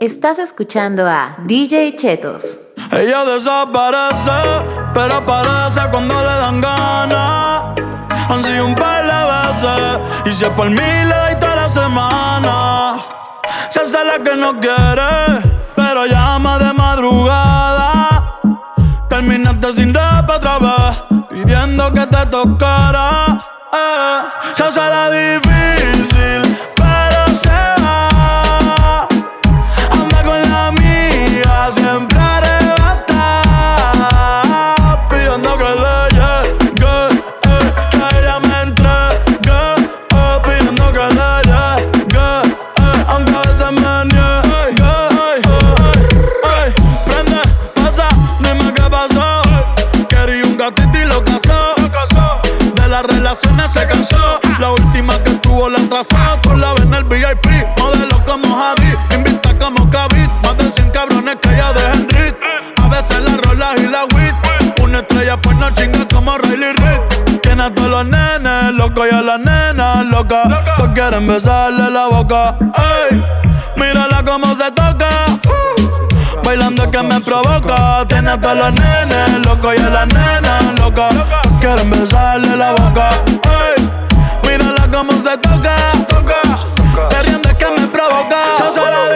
Estás escuchando a DJ Chetos. Ella desaparece, pero aparece cuando le dan ganas. Han sido un par de veces, y si es por mí le doy toda la semana. Se hace la que no quiere, pero llama de madrugada. Terminaste sin rap otra vez, pidiendo que te tocara. Eh, se hace la difícil, atrasó. Tú la en el VIP. Modelo como Javi. Invita como Kavit. Más de 100 cabrones que ella de Henry. A veces la rola y la wit. Una estrella pues no chinga como Riley Reid. Tiene a todos los nenes locos y a las nenas locas. Todos quieren besarle la boca. Ey, mírala cómo se toca. Bailando que me provoca. Tiene a todos los nenes locos y a las nenas locas. Todos quieren besarle la boca. Ey, cómo se toca. Te ríes que me provoca. Se hace la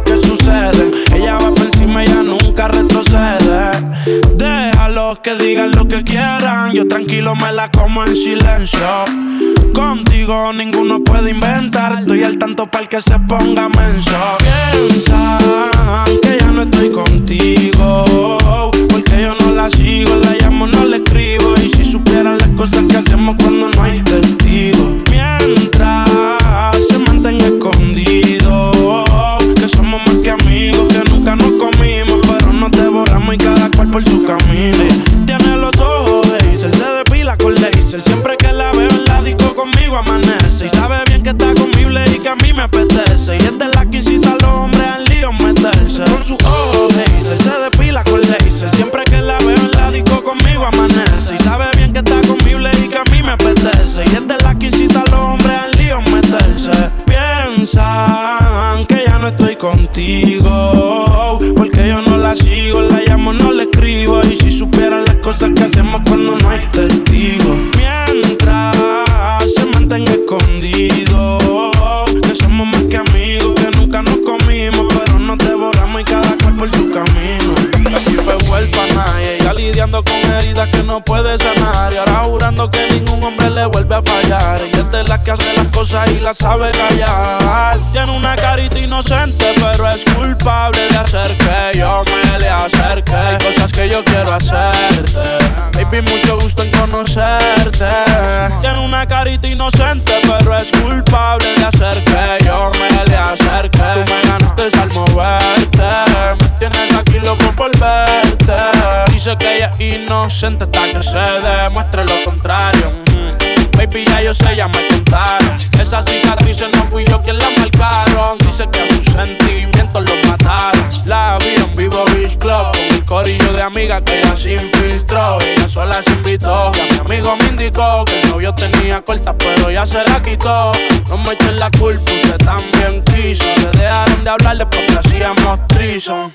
cosas que suceden. Ella va por encima, ella nunca retrocede. Déjalos que digan lo que quieran. Yo tranquilo me la como en silencio. Contigo ninguno puede inventar. Estoy al tanto para que se ponga menso. Piensan que ya no estoy contigo. Porque yo no la sigo, la llamo, no le escribo. Y si supieran las cosas que hacemos cuando no hay testigo. Mientras se mantenga escondido. Por su camino. Tiene los ojos de Hazel, se depila con laser. Siempre que la veo en la disco conmigo amanece. Y sabe bien que está conmigo y que a mí me apetece. Y es de la que incita a los hombres al lío meterse. Con sus ojos de Hazel, se depila con laser. Siempre que la veo en la disco conmigo amanece. Y sabe bien que está conmigo y que a mí me apetece. Y es de la que incita a los hombres al lío meterse. Piensan que ya no estoy contigo. Hacemos cuando no hay testigos. Mientras se mantenga escondido. Que somos más que amigos, que nunca nos comimos. Pero nos devoramos y cada cual por su camino. Aquí fue huérfana y ella lidiando con heridas que no puede sanar. Y ahora jurando que ningún hombre le vuelve a fallar. Y es de la que hace las cosas y las sabe callar. Tiene una carita inocente, pero es culpable de hacer que yo me le acerque. Cosas que yo quiero hacerte. Baby, mucho gusto en conocerte. Tiene una carita inocente, pero es culpable de hacer que yo me le acerque. Tú me ganaste al moverte. Tienes aquí loco por verte. Dice que ella es inocente hasta que se demuestre lo contrario. Baby, ya yo sé, ya me contaron. Esas cicatrices no fui yo quien la marcaron. Dice que a sus sentimientos los mataron. La vi en vivo Beach Club con un corillo de amigas que ella se infiltró. Ella sola se invitó. Y a mi amigo me indicó que el novio tenía corta, pero ya se la quitó. No me echen la culpa, usted también quiso. Se dejaron de hablarle porque hacíamos trison.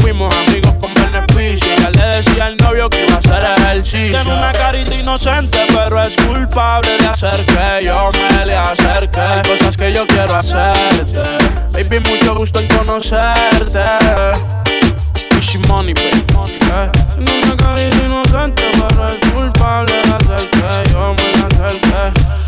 Fuimos amigos con beneficio. Ya le decía al novio que iba a hacer ejercicio. Tiene una carita inocente, pero es culpable de hacer que yo me le acerque. Hay cosas que yo quiero hacerte. Baby, mucho gusto en conocerte. Pushing money, baby. Tiene una carita inocente, pero es culpable de hacer que yo me le acerque.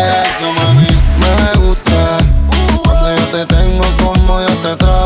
eso, mami. Me gusta cuando yo te tengo como yo te trago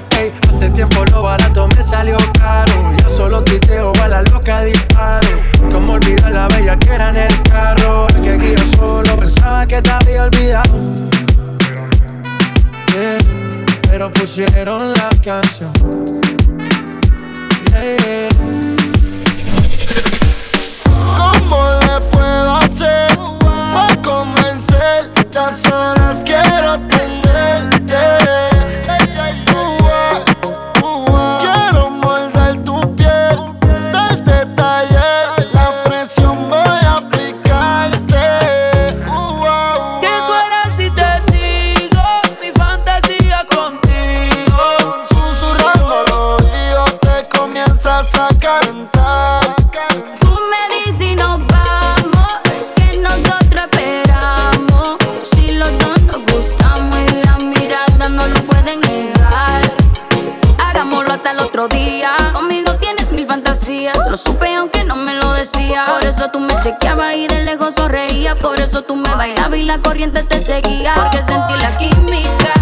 Hace tiempo lo barato me salió caro. Ya solo titeo a la loca disparo. Como olvidar la bella que era en el carro. El que guío solo pensaba que te había olvidado. Pero pusieron la canción. Yeah, yeah. ¿Cómo le puedo hacer? Para convencer, tan solas quiero bailaba y la corriente te seguía porque sentí la química.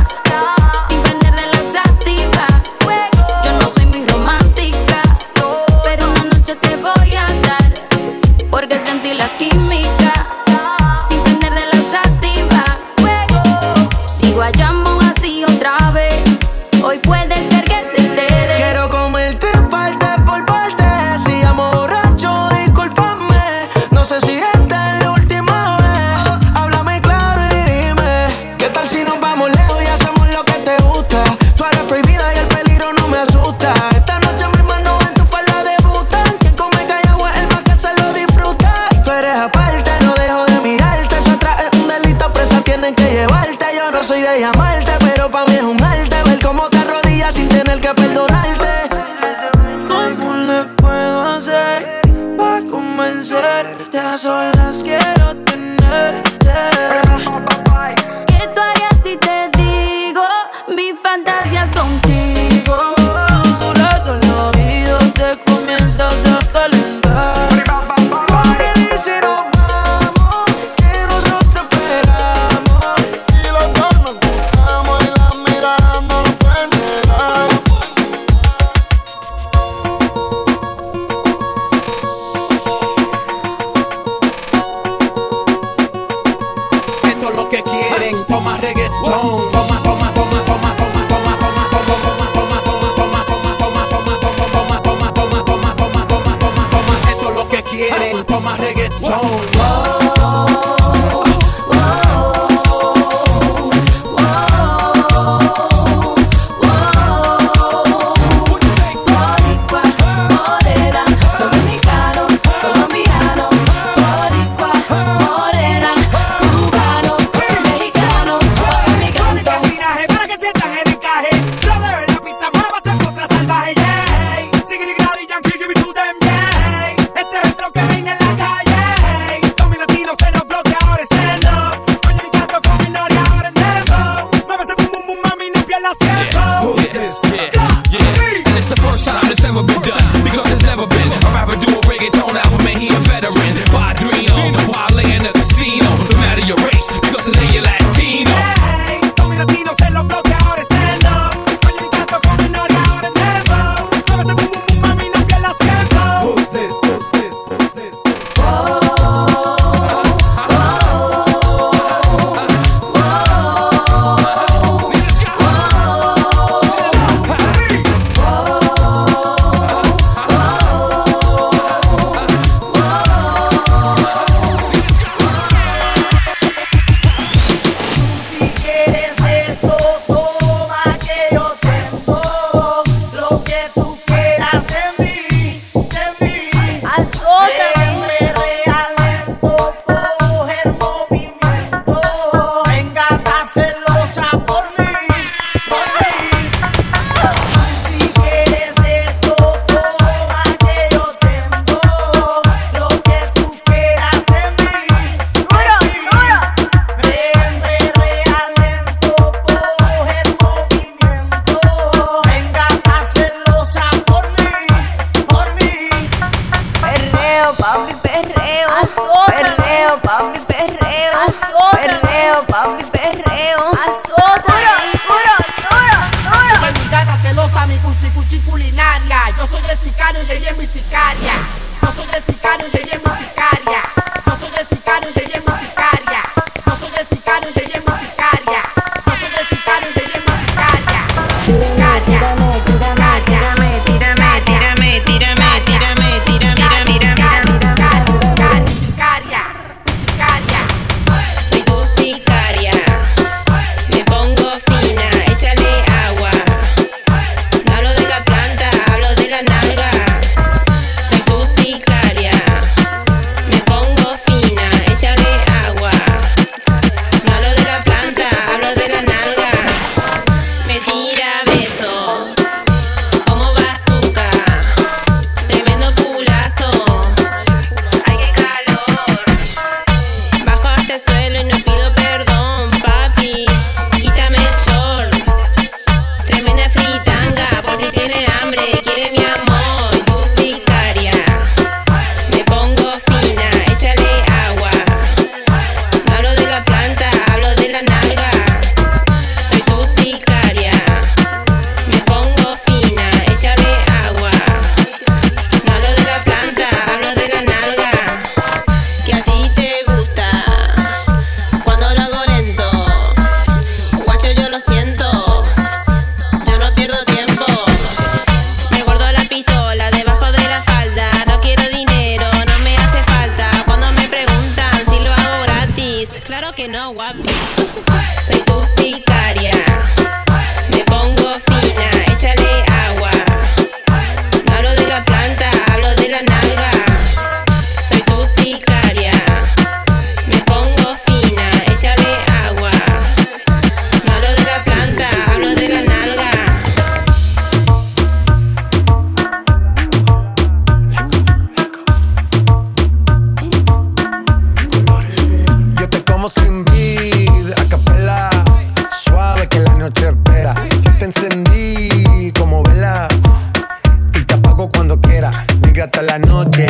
Yeah. And it's the first time this ever been done because it's never been a rapper do a reggaeton out.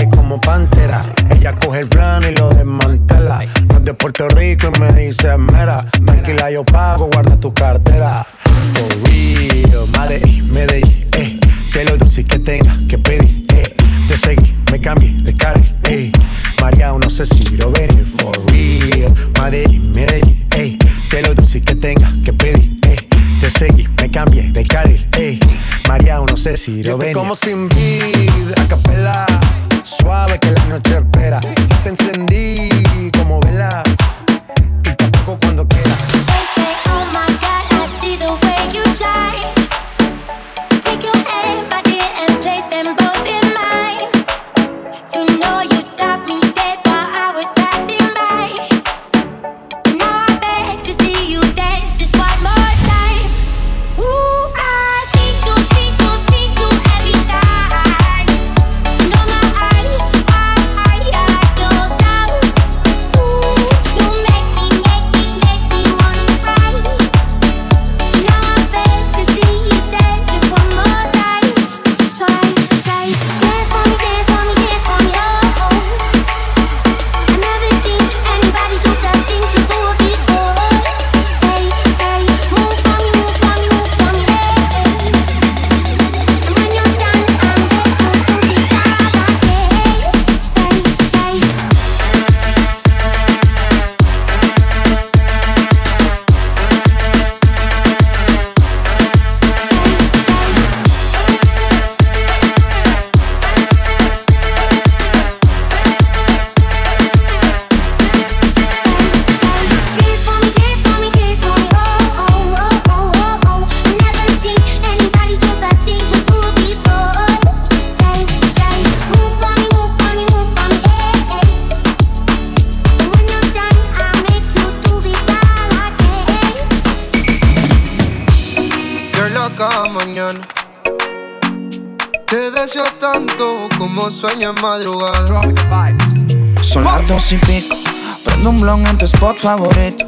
como pantera. Ella coge el plan y lo desmantela. No es de Puerto Rico y me dice mera. Tranquila, yo pago, guarda tu cartera. For real, Medellín, Medellín, eh. Que lo dulce que tenga que pedir, eh. Te seguí, me cambié de carril, eh. María, no sé si lo venir. For real, Medellín, Medellín, eh. Que lo dulce que tenga que pedir, eh te seguí, me cambié de carril, ey. María, no sé si lo ven. como sin vida, a capela, suave que la noche espera. Te encendí como vela, y tampoco cuando quieras. tanto como sueño en madrugada. Son dos y pico. Prendo un blon en tu spot favorito.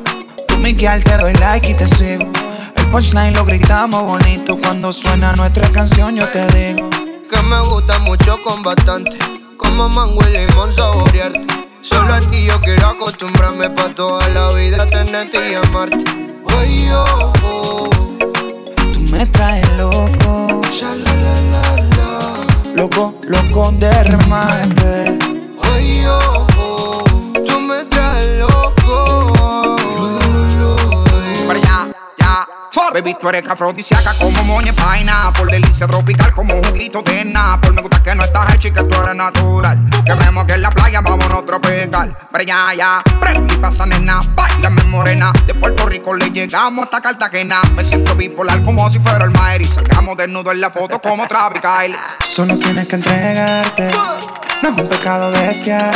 Tú, Miguel, te doy like y te sigo. El punchline lo gritamos bonito. Cuando suena nuestra canción, yo te digo. Que me gusta mucho con bastante. Como mango y limón saborearte. Solo a ti yo quiero acostumbrarme pa' toda la vida tenerte y amarte. Oye, oh, oh. Tú me traes loco. Loco, loco de remate. Baby, tú eres afrodisíaca como moña paina. Por delicia tropical como juguito de Por Me gusta que no estás hecha y que tú eres natural. Que vemos que en la playa vámonos tropical. Para allá, ya. Prende y pasa, nena. Bailame morena. De Puerto Rico le llegamos hasta Cartagena. Me siento bipolar como si fuera el Maer. Y salgamos desnudo en la foto como tropical. Solo tienes que entregarte. No es un pecado desear.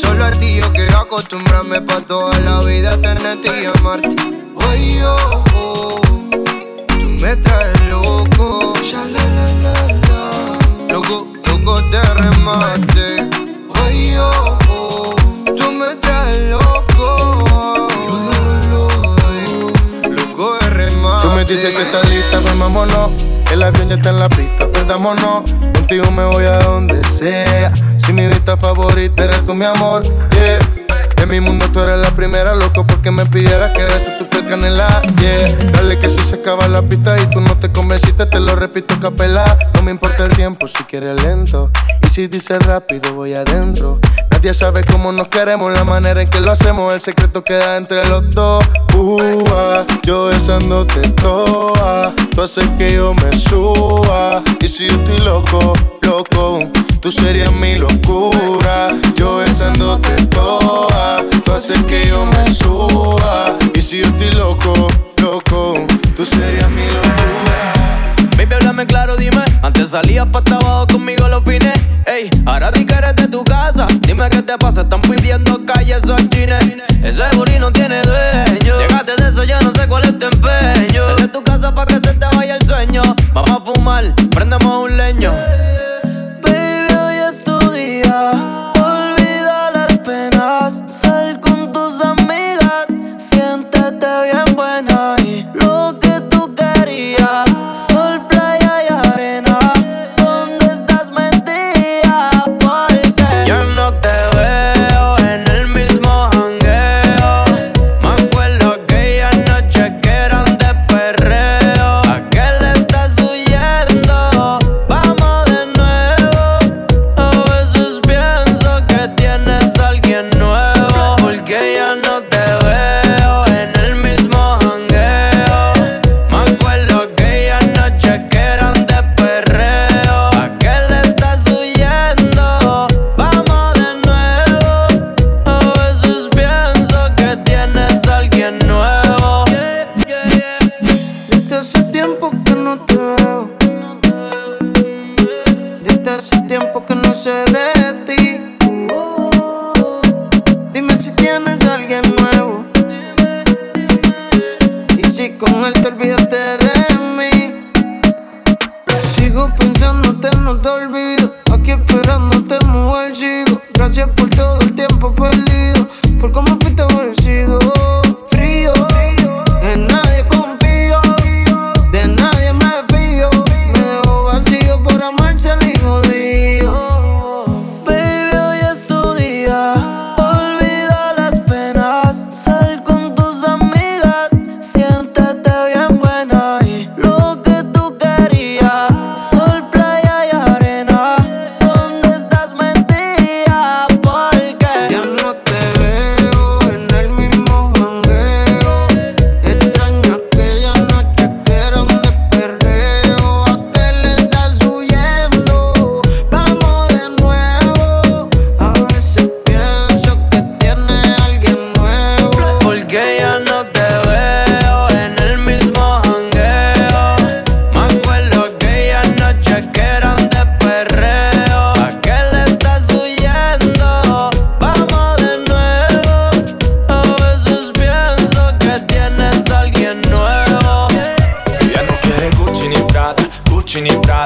Solo a ti yo quiero acostumbrarme pa' toda la vida tenerte y amarte. Ay, oh, oh, tú me traes loco. La. Loco, loco de remate. Ay, oh, oh, tú me traes loco. Loco de remate. Tú me dices si estás lista, pues vámonos. El avión ya está en la pista, perdámonos. Contigo me voy a donde sea. Si mi vista favorita eres tú, mi amor, yeah. En mi mundo tú eres la primera, loco, porque me pidieras que beses tu canela, yeah. Dale que si se acaba la pista y tú no te convenciste, te lo repito capela. No me importa el tiempo si quieres lento. Y si dices rápido, voy adentro. Nadie sabe cómo nos queremos, la manera en que lo hacemos, el secreto queda entre los dos. Uh, yo besándote toa, tú haces que yo me suba. Y si yo estoy loco, loco, tú serías mi locura. Yo besándote toa, tú haces que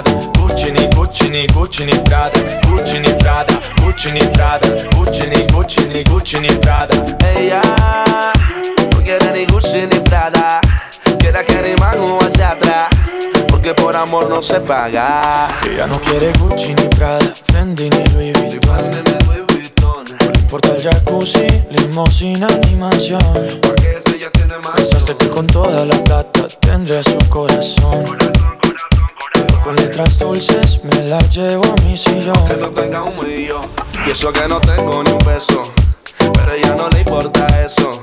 Prada, Gucci, ni Gucci, Gucci, Prada, Gucci, ni Prada, Gucci, ni Prada, Gucci, ni Gucci, ni Gucci, ni Prada. Ella no quiere ni Gucci ni Prada, quiere que ni Manu allá. Porque por amor no se paga. Ella no quiere Gucci ni Prada, Fendi ni Louis Vuitton importa el jacuzzi, limosina ni mansión. Porque ella tiene más. Que con toda la plata tendría su corazón. Con letras dulces me la llevo a mi Que sillón. no tenga un millón. Y eso que no tengo ni un peso. Pero a ella no le importa eso.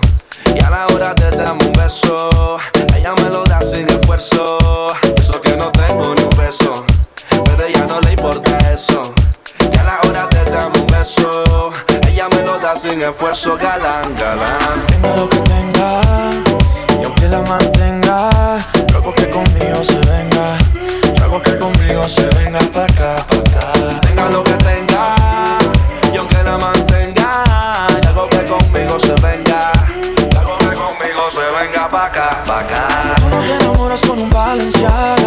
Y a la hora de darme un beso, ella me lo da sin esfuerzo. Y eso que no tengo ni un peso. Pero ella no le importa eso. Y a la hora de darme un beso, ella me lo da sin esfuerzo. Galán, galán. Tenga lo que tenga, y aunque la mantenga, luego que conmigo se venga. Luego que conmigo se venga pa' acá, pa' acá. Tenga lo que tenga, y aunque la mantenga, y algo que conmigo se venga, y algo que conmigo se venga pa' acá, pa' acá. Tú no te enamoras con un Balenciaga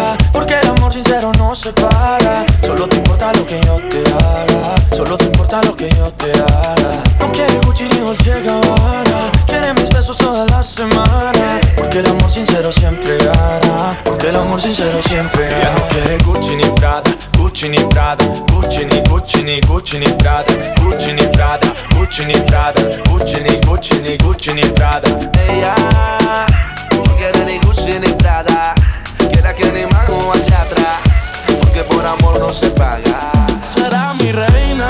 amor sincero siempre Ella no quiere Gucci ni Prada Gucci ni Prada Gucci ni Gucci ni Gucci ni Prada Gucci ni Prada Gucci ni Prada Gucci ni Gucci ni Gucci ni Prada Ella no quiere ni Gucci ni Prada, quiere que ni mano hacia atrás, porque por amor no se paga. Será mi reina,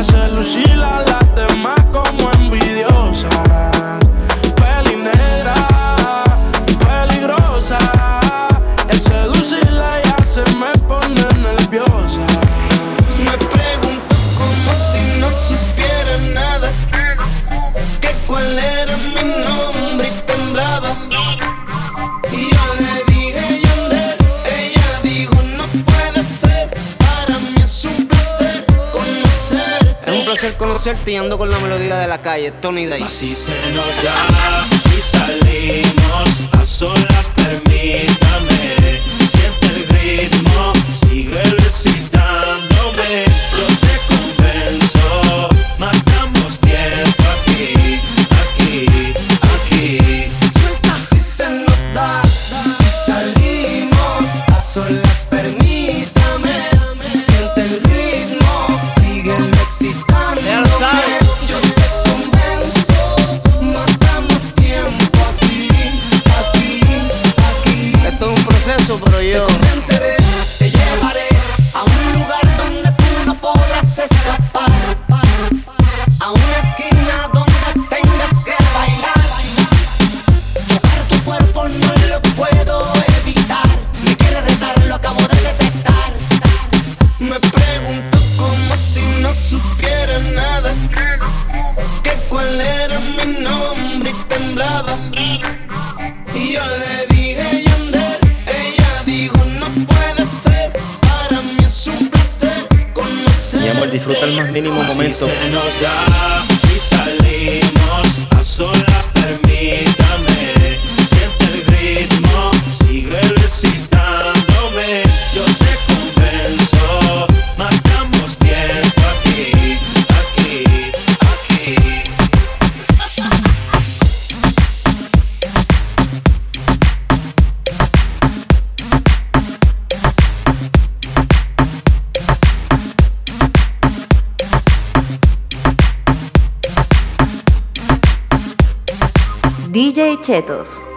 Hace lucir a las demás como envidiosas. Peli negra y peligrosa. El seducirla ya se me pone nerviosa. Me pregunto como si no supiera nada. Que cuál era mi nombre y temblaba. Y yo le dije Yandel, ella dijo no puede ser. Para mí es un placer placer conocerte y ando con la melodía de la calle, Tony Day. Así se nos da y salimos a solas, permítame. Momento. Chetos.